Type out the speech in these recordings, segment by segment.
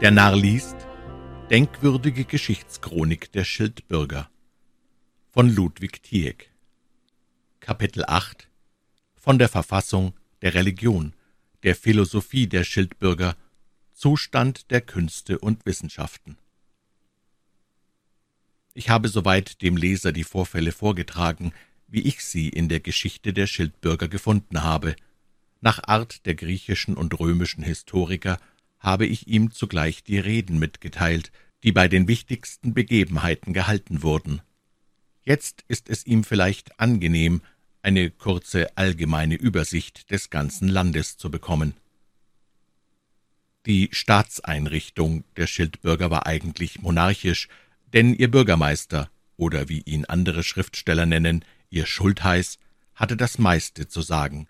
Der Narr liest Denkwürdige Geschichtschronik der Schildbürger von Ludwig Tieck. Kapitel 8 Von der Verfassung, der Religion, der Philosophie der Schildbürger, Zustand der Künste und Wissenschaften. Ich habe soweit dem Leser die Vorfälle vorgetragen, wie ich sie in der Geschichte der Schildbürger gefunden habe. Nach Art der griechischen und römischen Historiker habe ich ihm zugleich die Reden mitgeteilt, die bei den wichtigsten Begebenheiten gehalten wurden. Jetzt ist es ihm vielleicht angenehm, eine kurze allgemeine Übersicht des ganzen Landes zu bekommen. Die Staatseinrichtung der Schildbürger war eigentlich monarchisch, denn ihr Bürgermeister, oder wie ihn andere Schriftsteller nennen, ihr Schultheiß, hatte das meiste zu sagen,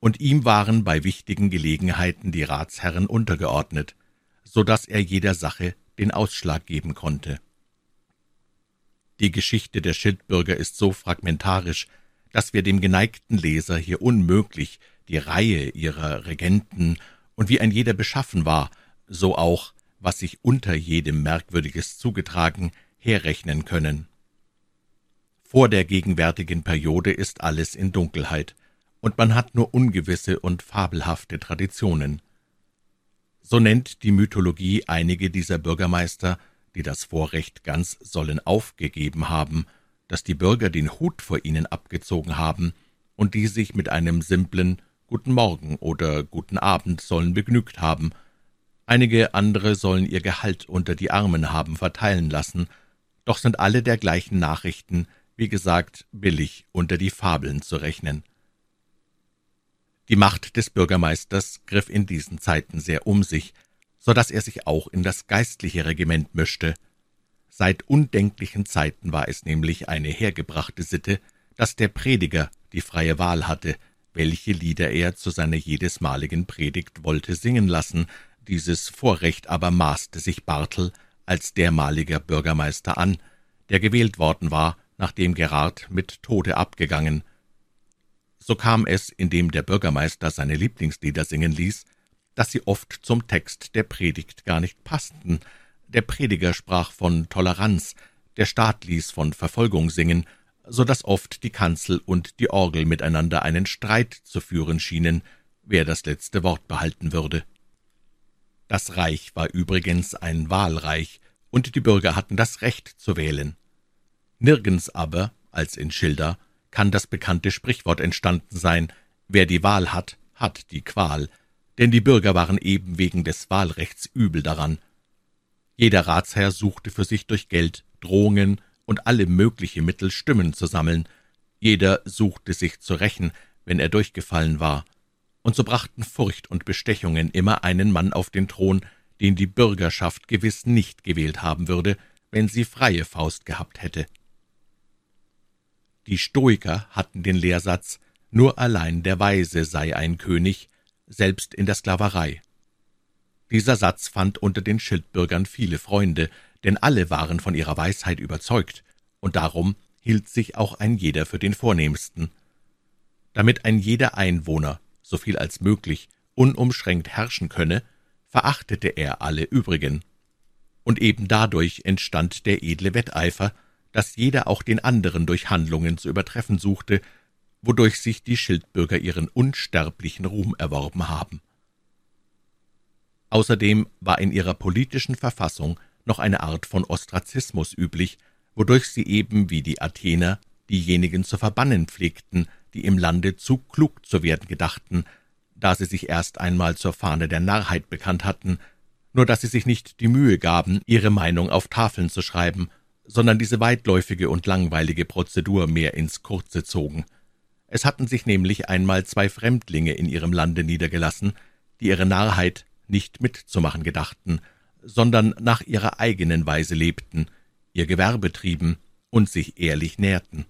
und ihm waren bei wichtigen Gelegenheiten die Ratsherren untergeordnet, so dass er jeder Sache den Ausschlag geben konnte. Die Geschichte der Schildbürger ist so fragmentarisch, dass wir dem geneigten Leser hier unmöglich die Reihe ihrer Regenten und wie ein jeder beschaffen war, so auch, was sich unter jedem Merkwürdiges zugetragen, herrechnen können. Vor der gegenwärtigen Periode ist alles in Dunkelheit, und man hat nur ungewisse und fabelhafte Traditionen. So nennt die Mythologie einige dieser Bürgermeister, die das Vorrecht ganz sollen aufgegeben haben, dass die Bürger den Hut vor ihnen abgezogen haben und die sich mit einem simplen Guten Morgen oder Guten Abend sollen begnügt haben. Einige andere sollen ihr Gehalt unter die Armen haben verteilen lassen, doch sind alle der gleichen Nachrichten, wie gesagt, billig unter die Fabeln zu rechnen. Die Macht des Bürgermeisters griff in diesen Zeiten sehr um sich, so dass er sich auch in das geistliche Regiment mischte. Seit undenklichen Zeiten war es nämlich eine hergebrachte Sitte, dass der Prediger die freie Wahl hatte, welche Lieder er zu seiner jedesmaligen Predigt wollte singen lassen, dieses Vorrecht aber maßte sich Bartel als dermaliger Bürgermeister an, der gewählt worden war, nachdem Gerard mit Tode abgegangen, so kam es, indem der Bürgermeister seine Lieblingslieder singen ließ, dass sie oft zum Text der Predigt gar nicht passten. Der Prediger sprach von Toleranz, der Staat ließ von Verfolgung singen, so dass oft die Kanzel und die Orgel miteinander einen Streit zu führen schienen, wer das letzte Wort behalten würde. Das Reich war übrigens ein Wahlreich, und die Bürger hatten das Recht zu wählen. Nirgends aber, als in Schilda, kann das bekannte Sprichwort entstanden sein, wer die Wahl hat, hat die Qual, denn die Bürger waren eben wegen des Wahlrechts übel daran. Jeder Ratsherr suchte für sich durch Geld, Drohungen und alle mögliche Mittel Stimmen zu sammeln, jeder suchte sich zu rächen, wenn er durchgefallen war, und so brachten Furcht und Bestechungen immer einen Mann auf den Thron, den die Bürgerschaft gewiss nicht gewählt haben würde, wenn sie freie Faust gehabt hätte. Die Stoiker hatten den Lehrsatz, nur allein der Weise sei ein König, selbst in der Sklaverei. Dieser Satz fand unter den Schildbürgern viele Freunde, denn alle waren von ihrer Weisheit überzeugt, und darum hielt sich auch ein jeder für den Vornehmsten. Damit ein jeder Einwohner, so viel als möglich, unumschränkt herrschen könne, verachtete er alle übrigen. Und eben dadurch entstand der edle Wetteifer, dass jeder auch den anderen durch Handlungen zu übertreffen suchte, wodurch sich die Schildbürger ihren unsterblichen Ruhm erworben haben. Außerdem war in ihrer politischen Verfassung noch eine Art von Ostrazismus üblich, wodurch sie eben wie die Athener diejenigen zu verbannen pflegten, die im Lande zu klug zu werden gedachten, da sie sich erst einmal zur Fahne der Narrheit bekannt hatten, nur dass sie sich nicht die Mühe gaben, ihre Meinung auf Tafeln zu schreiben sondern diese weitläufige und langweilige Prozedur mehr ins Kurze zogen. Es hatten sich nämlich einmal zwei Fremdlinge in ihrem Lande niedergelassen, die ihre Narrheit nicht mitzumachen gedachten, sondern nach ihrer eigenen Weise lebten, ihr Gewerbe trieben und sich ehrlich nährten.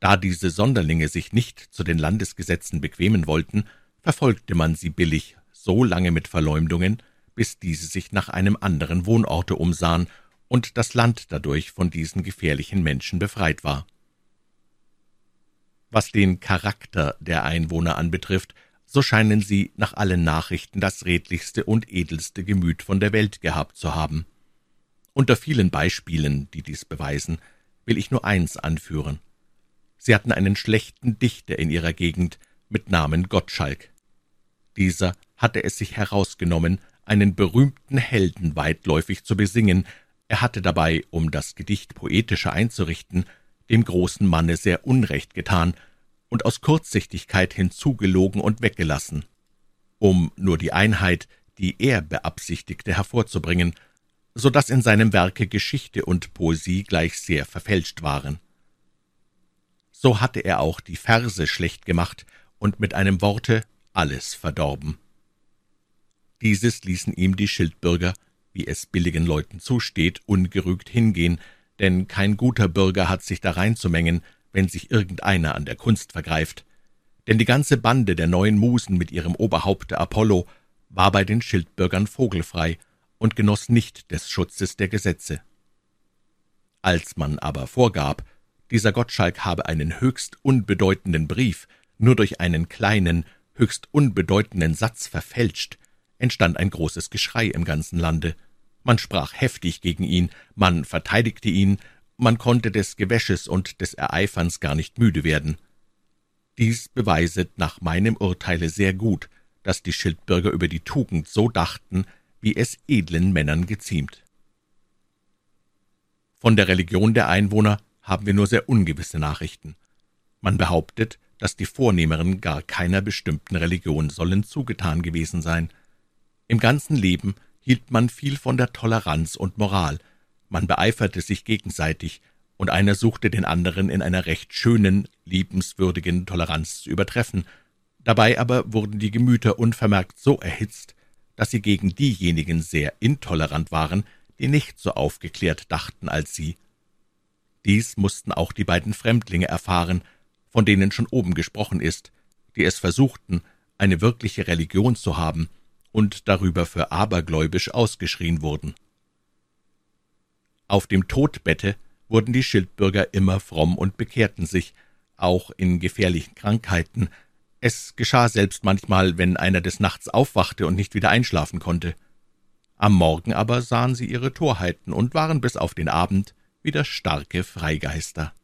Da diese Sonderlinge sich nicht zu den Landesgesetzen bequemen wollten, verfolgte man sie billig so lange mit Verleumdungen, bis diese sich nach einem anderen Wohnorte umsahen und das Land dadurch von diesen gefährlichen Menschen befreit war. Was den Charakter der Einwohner anbetrifft, so scheinen sie nach allen Nachrichten das redlichste und edelste Gemüt von der Welt gehabt zu haben. Unter vielen Beispielen, die dies beweisen, will ich nur eins anführen. Sie hatten einen schlechten Dichter in ihrer Gegend mit Namen Gottschalk. Dieser hatte es sich herausgenommen, einen berühmten Helden weitläufig zu besingen, er hatte dabei, um das Gedicht poetischer einzurichten, dem großen Manne sehr Unrecht getan und aus Kurzsichtigkeit hinzugelogen und weggelassen, um nur die Einheit, die er beabsichtigte, hervorzubringen, so dass in seinem Werke Geschichte und Poesie gleich sehr verfälscht waren. So hatte er auch die Verse schlecht gemacht und mit einem Worte alles verdorben. Dieses ließen ihm die Schildbürger, wie es billigen Leuten zusteht, ungerügt hingehen, denn kein guter Bürger hat sich da reinzumengen, wenn sich irgendeiner an der Kunst vergreift. Denn die ganze Bande der neuen Musen mit ihrem Oberhaupte Apollo war bei den Schildbürgern vogelfrei und genoss nicht des Schutzes der Gesetze. Als man aber vorgab, dieser Gottschalk habe einen höchst unbedeutenden Brief nur durch einen kleinen, höchst unbedeutenden Satz verfälscht, entstand ein großes Geschrei im ganzen Lande. Man sprach heftig gegen ihn, man verteidigte ihn, man konnte des Gewäsches und des Ereiferns gar nicht müde werden. Dies beweiset nach meinem Urteile sehr gut, dass die Schildbürger über die Tugend so dachten, wie es edlen Männern geziemt. Von der Religion der Einwohner haben wir nur sehr ungewisse Nachrichten. Man behauptet, dass die Vornehmeren gar keiner bestimmten Religion sollen zugetan gewesen sein. Im ganzen Leben hielt man viel von der Toleranz und Moral, man beeiferte sich gegenseitig, und einer suchte den anderen in einer recht schönen, liebenswürdigen Toleranz zu übertreffen, dabei aber wurden die Gemüter unvermerkt so erhitzt, dass sie gegen diejenigen sehr intolerant waren, die nicht so aufgeklärt dachten als sie. Dies mussten auch die beiden Fremdlinge erfahren, von denen schon oben gesprochen ist, die es versuchten, eine wirkliche Religion zu haben, und darüber für abergläubisch ausgeschrien wurden. Auf dem Todbette wurden die Schildbürger immer fromm und bekehrten sich, auch in gefährlichen Krankheiten. Es geschah selbst manchmal, wenn einer des Nachts aufwachte und nicht wieder einschlafen konnte. Am Morgen aber sahen sie ihre Torheiten und waren bis auf den Abend wieder starke Freigeister.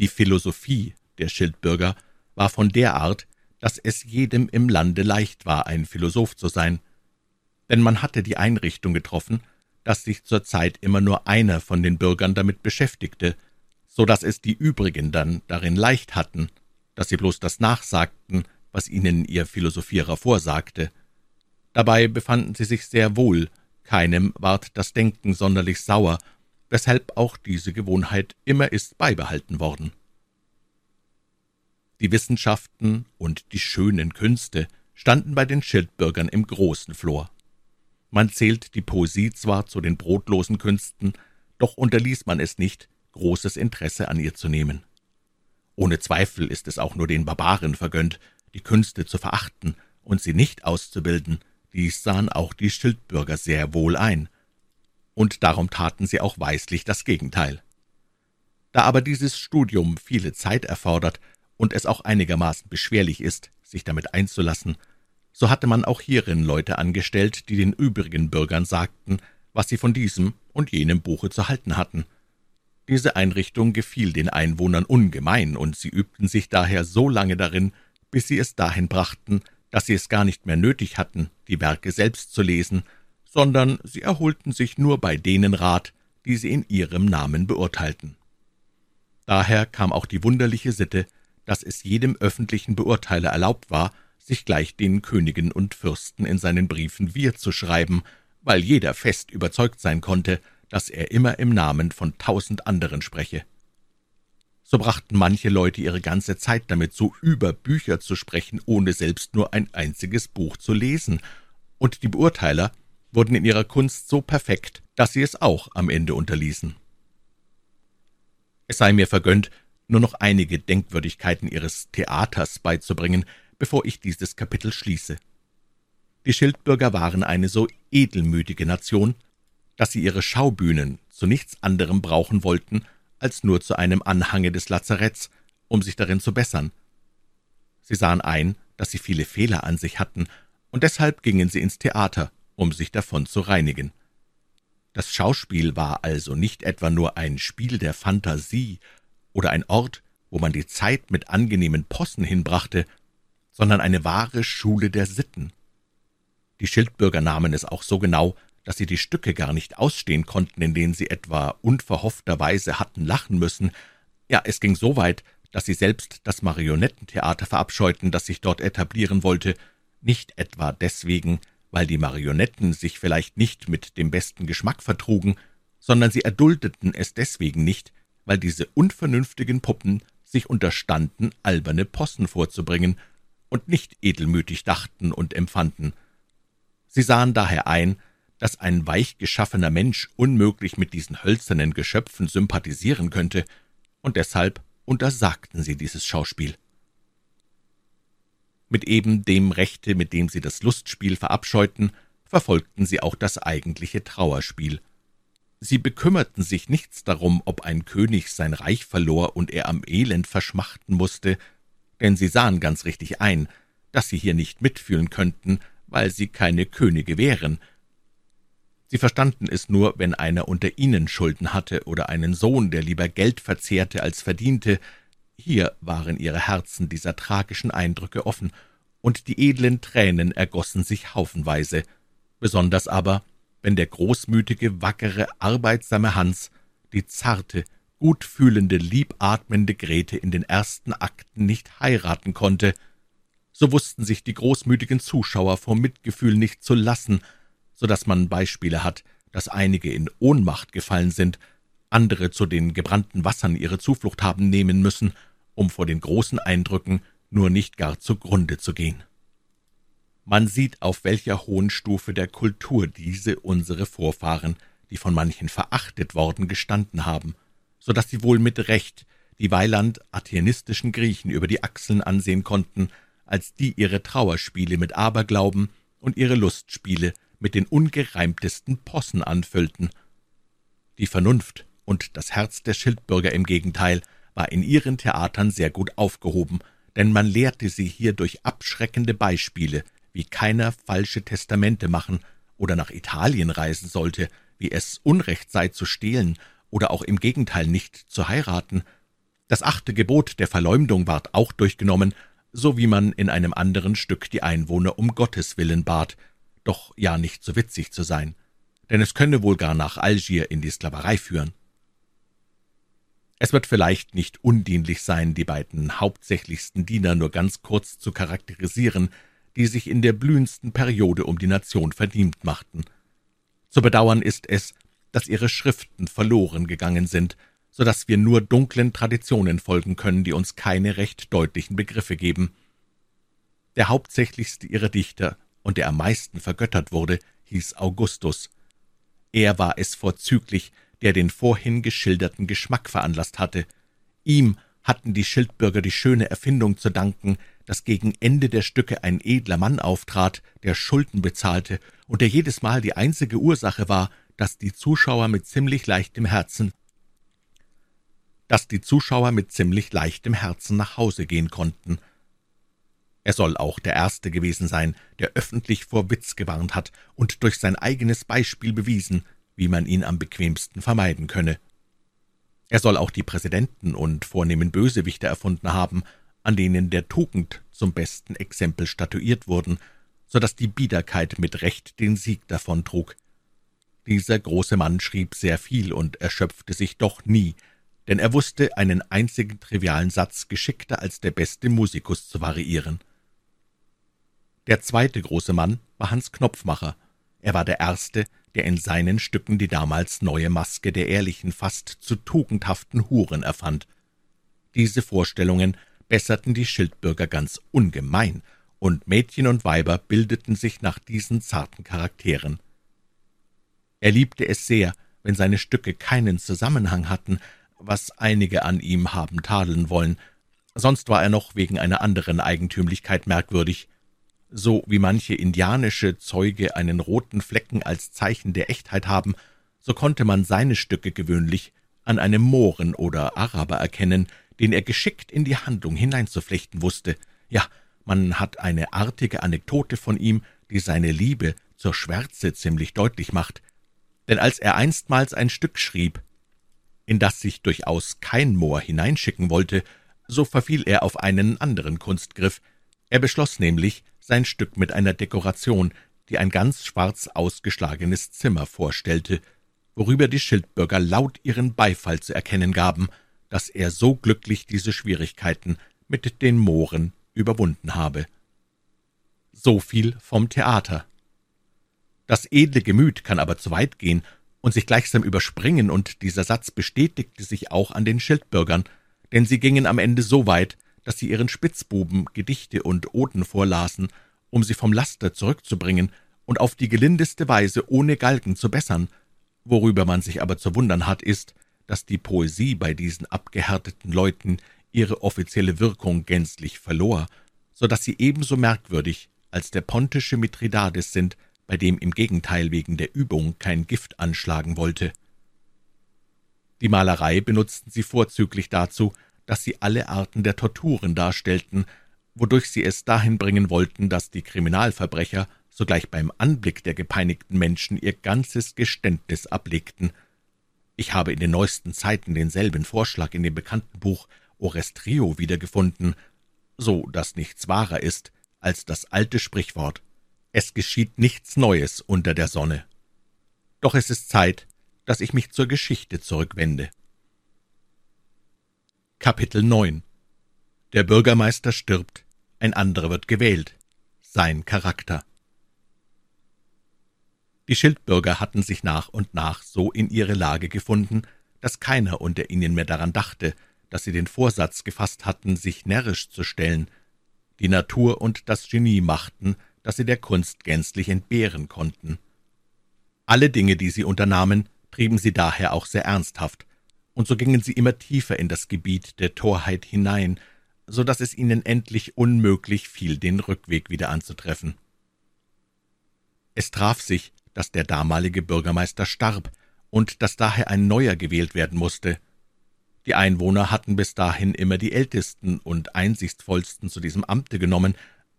Die Philosophie der Schildbürger war von der Art, dass es jedem im Lande leicht war, ein Philosoph zu sein, denn man hatte die Einrichtung getroffen, dass sich zur Zeit immer nur einer von den Bürgern damit beschäftigte, so dass es die übrigen dann darin leicht hatten, dass sie bloß das nachsagten, was ihnen ihr Philosophierer vorsagte. Dabei befanden sie sich sehr wohl, keinem ward das Denken sonderlich sauer, weshalb auch diese Gewohnheit immer ist beibehalten worden. Die Wissenschaften und die schönen Künste standen bei den Schildbürgern im großen Flor. Man zählt die Poesie zwar zu den brotlosen Künsten, doch unterließ man es nicht, großes Interesse an ihr zu nehmen. Ohne Zweifel ist es auch nur den Barbaren vergönnt, die Künste zu verachten und sie nicht auszubilden, dies sahen auch die Schildbürger sehr wohl ein, und darum taten sie auch weislich das Gegenteil. Da aber dieses Studium viele Zeit erfordert und es auch einigermaßen beschwerlich ist, sich damit einzulassen, so hatte man auch hierin Leute angestellt, die den übrigen Bürgern sagten, was sie von diesem und jenem Buche zu halten hatten. Diese Einrichtung gefiel den Einwohnern ungemein, und sie übten sich daher so lange darin, bis sie es dahin brachten, dass sie es gar nicht mehr nötig hatten, die Werke selbst zu lesen, sondern sie erholten sich nur bei denen Rat, die sie in ihrem Namen beurteilten. Daher kam auch die wunderliche Sitte, dass es jedem öffentlichen Beurteiler erlaubt war, sich gleich den Königen und Fürsten in seinen Briefen wir zu schreiben, weil jeder fest überzeugt sein konnte, dass er immer im Namen von tausend anderen spreche. So brachten manche Leute ihre ganze Zeit damit so über Bücher zu sprechen, ohne selbst nur ein einziges Buch zu lesen, und die Beurteiler wurden in ihrer Kunst so perfekt, dass sie es auch am Ende unterließen. Es sei mir vergönnt, nur noch einige Denkwürdigkeiten ihres Theaters beizubringen, bevor ich dieses Kapitel schließe. Die Schildbürger waren eine so edelmütige Nation, dass sie ihre Schaubühnen zu nichts anderem brauchen wollten, als nur zu einem Anhange des Lazaretts, um sich darin zu bessern. Sie sahen ein, dass sie viele Fehler an sich hatten, und deshalb gingen sie ins Theater, um sich davon zu reinigen. Das Schauspiel war also nicht etwa nur ein Spiel der Fantasie oder ein Ort, wo man die Zeit mit angenehmen Possen hinbrachte, sondern eine wahre Schule der Sitten. Die Schildbürger nahmen es auch so genau, dass sie die Stücke gar nicht ausstehen konnten, in denen sie etwa unverhoffterweise hatten lachen müssen. Ja, es ging so weit, dass sie selbst das Marionettentheater verabscheuten, das sich dort etablieren wollte, nicht etwa deswegen, weil die Marionetten sich vielleicht nicht mit dem besten Geschmack vertrugen, sondern sie erduldeten es deswegen nicht, weil diese unvernünftigen Puppen sich unterstanden, alberne Possen vorzubringen und nicht edelmütig dachten und empfanden. Sie sahen daher ein, dass ein weichgeschaffener Mensch unmöglich mit diesen hölzernen Geschöpfen sympathisieren könnte, und deshalb untersagten sie dieses Schauspiel. Mit eben dem Rechte, mit dem sie das Lustspiel verabscheuten, verfolgten sie auch das eigentliche Trauerspiel. Sie bekümmerten sich nichts darum, ob ein König sein Reich verlor und er am Elend verschmachten musste, denn sie sahen ganz richtig ein, dass sie hier nicht mitfühlen könnten, weil sie keine Könige wären. Sie verstanden es nur, wenn einer unter ihnen Schulden hatte oder einen Sohn, der lieber Geld verzehrte als verdiente, hier waren ihre Herzen dieser tragischen Eindrücke offen, und die edlen Tränen ergossen sich haufenweise, besonders aber, wenn der großmütige, wackere, arbeitsame Hans die zarte, gutfühlende, liebatmende Grete in den ersten Akten nicht heiraten konnte, so wussten sich die großmütigen Zuschauer vor Mitgefühl nicht zu lassen, so dass man Beispiele hat, dass einige in Ohnmacht gefallen sind, andere zu den gebrannten Wassern ihre Zuflucht haben nehmen müssen um vor den großen Eindrücken nur nicht gar zugrunde zu gehen. Man sieht, auf welcher hohen Stufe der Kultur diese unsere Vorfahren, die von manchen verachtet worden, gestanden haben, so dass sie wohl mit Recht die Weiland atheistischen Griechen über die Achseln ansehen konnten, als die ihre Trauerspiele mit Aberglauben und ihre Lustspiele mit den ungereimtesten Possen anfüllten. Die Vernunft und das Herz der Schildbürger im Gegenteil war in ihren Theatern sehr gut aufgehoben, denn man lehrte sie hier durch abschreckende Beispiele, wie keiner falsche Testamente machen oder nach Italien reisen sollte, wie es Unrecht sei zu stehlen oder auch im Gegenteil nicht zu heiraten. Das achte Gebot der Verleumdung ward auch durchgenommen, so wie man in einem anderen Stück die Einwohner um Gottes willen bat, doch ja nicht so witzig zu sein, denn es könne wohl gar nach Algier in die Sklaverei führen. Es wird vielleicht nicht undienlich sein, die beiden hauptsächlichsten Diener nur ganz kurz zu charakterisieren, die sich in der blühendsten Periode um die Nation verdient machten. Zu bedauern ist es, dass ihre Schriften verloren gegangen sind, so dass wir nur dunklen Traditionen folgen können, die uns keine recht deutlichen Begriffe geben. Der hauptsächlichste ihrer Dichter und der am meisten vergöttert wurde, hieß Augustus. Er war es vorzüglich, der den vorhin geschilderten Geschmack veranlasst hatte. Ihm hatten die Schildbürger die schöne Erfindung zu danken, dass gegen Ende der Stücke ein edler Mann auftrat, der Schulden bezahlte und der jedes Mal die einzige Ursache war, dass die Zuschauer mit ziemlich leichtem Herzen dass die Zuschauer mit ziemlich leichtem Herzen nach Hause gehen konnten. Er soll auch der Erste gewesen sein, der öffentlich vor Witz gewarnt hat und durch sein eigenes Beispiel bewiesen, wie man ihn am bequemsten vermeiden könne. Er soll auch die Präsidenten und vornehmen Bösewichte erfunden haben, an denen der Tugend zum besten Exempel statuiert wurden, so dass die Biederkeit mit Recht den Sieg davontrug. Dieser große Mann schrieb sehr viel und erschöpfte sich doch nie, denn er wusste einen einzigen trivialen Satz geschickter als der beste Musikus zu variieren. Der zweite große Mann war Hans Knopfmacher. Er war der erste, der in seinen Stücken die damals neue Maske der ehrlichen, fast zu tugendhaften Huren erfand. Diese Vorstellungen besserten die Schildbürger ganz ungemein, und Mädchen und Weiber bildeten sich nach diesen zarten Charakteren. Er liebte es sehr, wenn seine Stücke keinen Zusammenhang hatten, was einige an ihm haben tadeln wollen, sonst war er noch wegen einer anderen Eigentümlichkeit merkwürdig so wie manche indianische Zeuge einen roten Flecken als Zeichen der Echtheit haben, so konnte man seine Stücke gewöhnlich an einem Mohren oder Araber erkennen, den er geschickt in die Handlung hineinzuflechten wusste, Ja, man hat eine artige Anekdote von ihm, die seine Liebe zur Schwärze ziemlich deutlich macht. Denn als er einstmals ein Stück schrieb, in das sich durchaus kein Moor hineinschicken wollte, so verfiel er auf einen anderen Kunstgriff. Er beschloss nämlich, sein Stück mit einer Dekoration, die ein ganz schwarz ausgeschlagenes Zimmer vorstellte, worüber die Schildbürger laut ihren Beifall zu erkennen gaben, dass er so glücklich diese Schwierigkeiten mit den Mooren überwunden habe. So viel vom Theater. Das edle Gemüt kann aber zu weit gehen und sich gleichsam überspringen, und dieser Satz bestätigte sich auch an den Schildbürgern, denn sie gingen am Ende so weit, dass sie ihren Spitzbuben Gedichte und Oden vorlasen, um sie vom Laster zurückzubringen und auf die gelindeste Weise ohne Galgen zu bessern. Worüber man sich aber zu wundern hat, ist, dass die Poesie bei diesen abgehärteten Leuten ihre offizielle Wirkung gänzlich verlor, so dass sie ebenso merkwürdig als der pontische Mithridates sind, bei dem im Gegenteil wegen der Übung kein Gift anschlagen wollte. Die Malerei benutzten sie vorzüglich dazu, dass sie alle Arten der Torturen darstellten, wodurch sie es dahin bringen wollten, dass die Kriminalverbrecher sogleich beim Anblick der gepeinigten Menschen ihr ganzes Geständnis ablegten. Ich habe in den neuesten Zeiten denselben Vorschlag in dem bekannten Buch Orestrio wiedergefunden, so dass nichts wahrer ist als das alte Sprichwort Es geschieht nichts Neues unter der Sonne. Doch es ist Zeit, dass ich mich zur Geschichte zurückwende. Kapitel 9 Der Bürgermeister stirbt, ein anderer wird gewählt. Sein Charakter Die Schildbürger hatten sich nach und nach so in ihre Lage gefunden, dass keiner unter ihnen mehr daran dachte, dass sie den Vorsatz gefasst hatten, sich närrisch zu stellen. Die Natur und das Genie machten, dass sie der Kunst gänzlich entbehren konnten. Alle Dinge, die sie unternahmen, trieben sie daher auch sehr ernsthaft, und so gingen sie immer tiefer in das Gebiet der Torheit hinein, so dass es ihnen endlich unmöglich fiel, den Rückweg wieder anzutreffen. Es traf sich, dass der damalige Bürgermeister starb und dass daher ein neuer gewählt werden musste. Die Einwohner hatten bis dahin immer die ältesten und einsichtsvollsten zu diesem Amte genommen,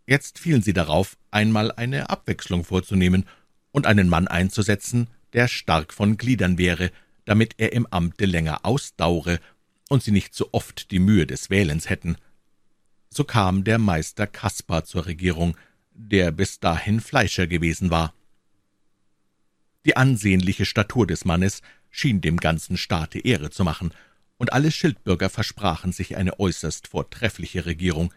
jetzt fielen sie darauf, einmal eine Abwechslung vorzunehmen und einen Mann einzusetzen, der stark von Gliedern wäre, damit er im Amte länger ausdaure und sie nicht so oft die Mühe des Wählens hätten. So kam der Meister Kaspar zur Regierung, der bis dahin Fleischer gewesen war. Die ansehnliche Statur des Mannes schien dem ganzen Staate Ehre zu machen, und alle Schildbürger versprachen sich eine äußerst vortreffliche Regierung.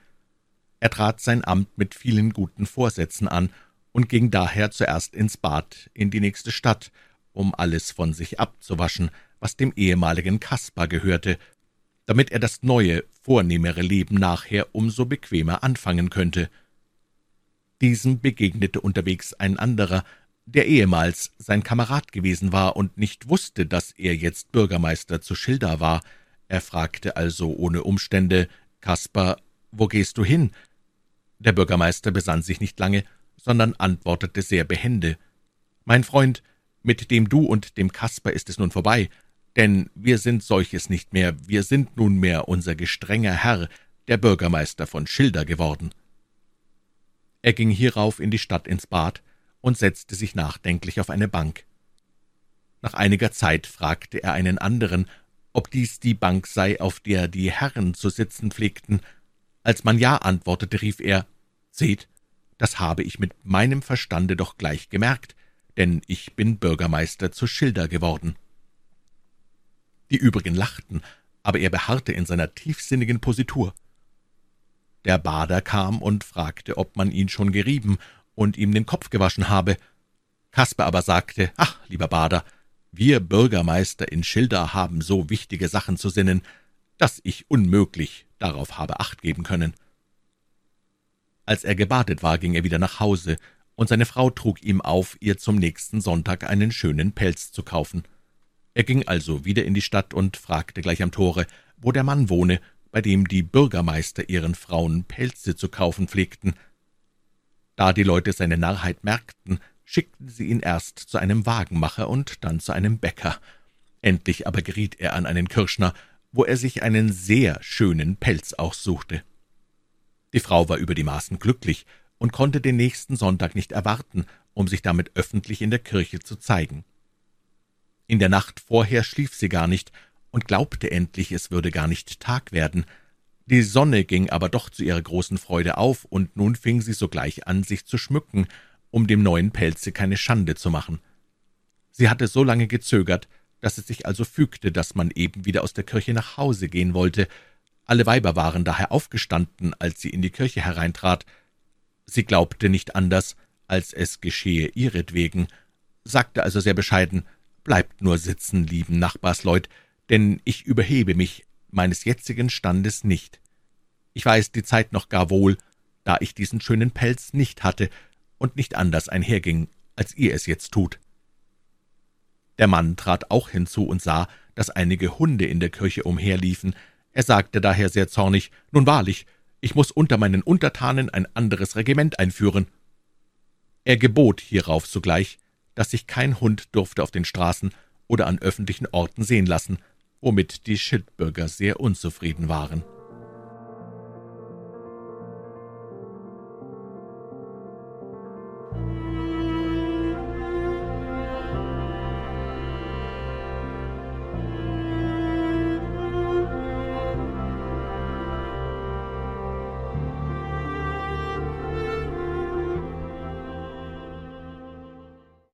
Er trat sein Amt mit vielen guten Vorsätzen an und ging daher zuerst ins Bad in die nächste Stadt, um alles von sich abzuwaschen, was dem ehemaligen Kaspar gehörte, damit er das neue, vornehmere Leben nachher umso bequemer anfangen könnte. Diesem begegnete unterwegs ein anderer, der ehemals sein Kamerad gewesen war und nicht wusste, dass er jetzt Bürgermeister zu Schilda war. Er fragte also ohne Umstände, Kaspar, wo gehst du hin? Der Bürgermeister besann sich nicht lange, sondern antwortete sehr behende, Mein Freund, mit dem Du und dem Kaspar ist es nun vorbei, denn wir sind solches nicht mehr, wir sind nunmehr unser gestrenger Herr, der Bürgermeister von Schilda geworden. Er ging hierauf in die Stadt ins Bad, und setzte sich nachdenklich auf eine Bank. Nach einiger Zeit fragte er einen anderen, ob dies die Bank sei, auf der die Herren zu sitzen pflegten. Als man ja antwortete, rief er Seht, das habe ich mit meinem Verstande doch gleich gemerkt, denn ich bin Bürgermeister zu Schilder geworden. Die übrigen lachten, aber er beharrte in seiner tiefsinnigen Positur. Der Bader kam und fragte, ob man ihn schon gerieben und ihm den Kopf gewaschen habe. Kasper aber sagte, »Ach, lieber Bader, wir Bürgermeister in Schilda haben so wichtige Sachen zu sinnen, dass ich unmöglich darauf habe Acht geben können.« Als er gebadet war, ging er wieder nach Hause, und seine Frau trug ihm auf, ihr zum nächsten Sonntag einen schönen Pelz zu kaufen. Er ging also wieder in die Stadt und fragte gleich am Tore, wo der Mann wohne, bei dem die Bürgermeister ihren Frauen Pelze zu kaufen pflegten. Da die Leute seine Narrheit merkten, schickten sie ihn erst zu einem Wagenmacher und dann zu einem Bäcker. Endlich aber geriet er an einen Kirschner, wo er sich einen sehr schönen Pelz aussuchte. Die Frau war über die Maßen glücklich und konnte den nächsten Sonntag nicht erwarten, um sich damit öffentlich in der Kirche zu zeigen. In der Nacht vorher schlief sie gar nicht und glaubte endlich, es würde gar nicht Tag werden. Die Sonne ging aber doch zu ihrer großen Freude auf, und nun fing sie sogleich an, sich zu schmücken, um dem neuen Pelze keine Schande zu machen. Sie hatte so lange gezögert, dass es sich also fügte, dass man eben wieder aus der Kirche nach Hause gehen wollte. Alle Weiber waren daher aufgestanden, als sie in die Kirche hereintrat. Sie glaubte nicht anders, als es geschehe ihretwegen, sagte also sehr bescheiden, »Bleibt nur sitzen, lieben Nachbarsleut, denn ich überhebe mich meines jetzigen Standes nicht. Ich weiß die Zeit noch gar wohl, da ich diesen schönen Pelz nicht hatte und nicht anders einherging, als ihr es jetzt tut.« der Mann trat auch hinzu und sah, dass einige Hunde in der Kirche umherliefen. Er sagte daher sehr zornig, »Nun wahrlich, ich muss unter meinen Untertanen ein anderes Regiment einführen.« Er gebot hierauf sogleich, dass sich kein Hund durfte auf den Straßen oder an öffentlichen Orten sehen lassen, womit die Schildbürger sehr unzufrieden waren.